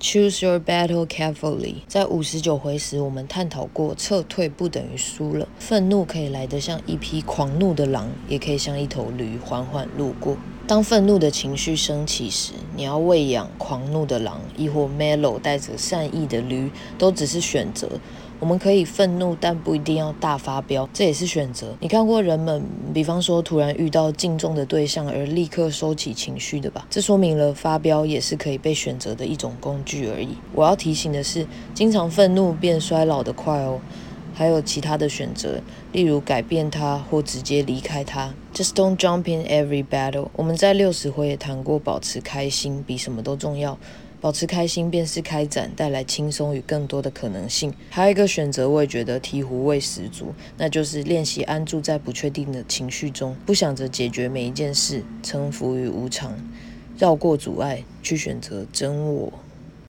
Choose your battle carefully。在五十九回时，我们探讨过，撤退不等于输了。愤怒可以来得像一匹狂怒的狼，也可以像一头驴缓缓路过。当愤怒的情绪升起时，你要喂养狂怒的狼，亦或 mellow 带着善意的驴，都只是选择。我们可以愤怒，但不一定要大发飙，这也是选择。你看过人们，比方说突然遇到敬重的对象而立刻收起情绪的吧？这说明了发飙也是可以被选择的一种工具而已。我要提醒的是，经常愤怒变衰老的快哦。还有其他的选择，例如改变它或直接离开它。Just don't jump in every battle。我们在六十回也谈过，保持开心比什么都重要。保持开心便是开展，带来轻松与更多的可能性。还有一个选择，我也觉得醍醐味十足，那就是练习安住在不确定的情绪中，不想着解决每一件事，臣服于无常，绕过阻碍，去选择真我。